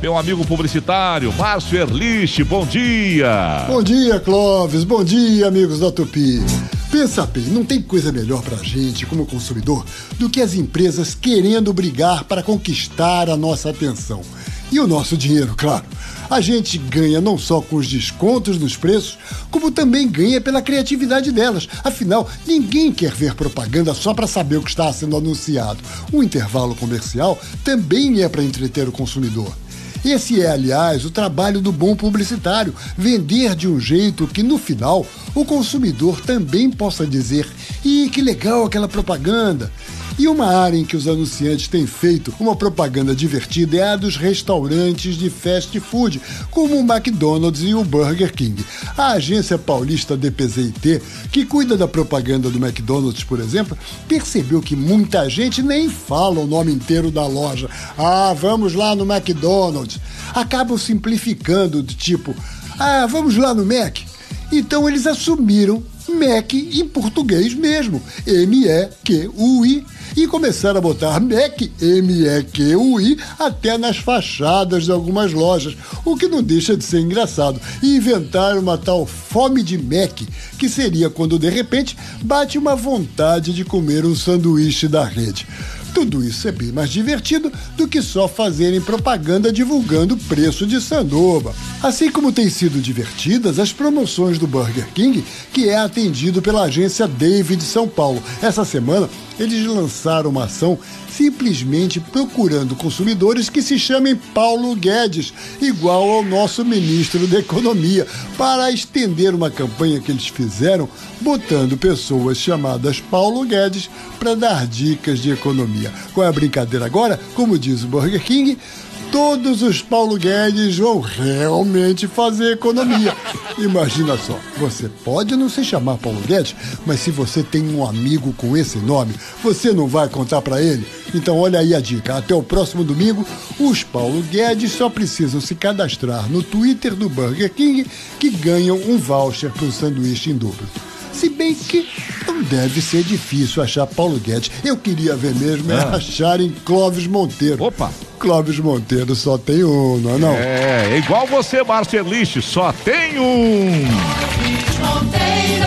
meu amigo publicitário, Márcio Erlich, bom dia. Bom dia, Clóvis, bom dia, amigos da Tupi. Pensa bem, não tem coisa melhor pra gente, como consumidor, do que as empresas querendo brigar para conquistar a nossa atenção. E o nosso dinheiro, claro. A gente ganha não só com os descontos nos preços, como também ganha pela criatividade delas. Afinal, ninguém quer ver propaganda só para saber o que está sendo anunciado. O intervalo comercial também é para entreter o consumidor. Esse é, aliás, o trabalho do bom publicitário: vender de um jeito que, no final, o consumidor também possa dizer: ih, que legal aquela propaganda. E uma área em que os anunciantes têm feito uma propaganda divertida é a dos restaurantes de fast food, como o McDonald's e o Burger King. A agência paulista DPZIT, que cuida da propaganda do McDonald's, por exemplo, percebeu que muita gente nem fala o nome inteiro da loja. Ah, vamos lá no McDonald's. Acabam simplificando de tipo, ah, vamos lá no Mac. Então eles assumiram Mac em português mesmo, M-E-Q-U-I e começaram a botar Mac, M-E-Q-U-I, até nas fachadas de algumas lojas, o que não deixa de ser engraçado. E inventaram uma tal fome de Mac, que seria quando de repente bate uma vontade de comer um sanduíche da rede. Tudo isso é bem mais divertido do que só fazerem propaganda divulgando o preço de sanduba. Assim como têm sido divertidas as promoções do Burger King, que é atendido pela agência David São Paulo. Essa semana, eles lançaram uma ação simplesmente procurando consumidores que se chamem Paulo Guedes, igual ao nosso ministro da Economia, para estender uma campanha que eles fizeram botando pessoas chamadas Paulo Guedes para dar dicas de economia. Qual é a brincadeira agora? Como diz o Burger King, todos os Paulo Guedes vão realmente fazer economia. Imagina só, você pode não se chamar Paulo Guedes, mas se você tem um amigo com esse nome, você não vai contar para ele? Então olha aí a dica. Até o próximo domingo, os Paulo Guedes só precisam se cadastrar no Twitter do Burger King que ganham um voucher para um sanduíche em dobro. Se bem que não deve ser difícil achar Paulo Guedes. Eu queria ver mesmo é Ah. acharem Clóvis Monteiro. Opa! Clóvis Monteiro só tem um, não é não? É, igual você, Erlich, só tem um. Monteiro.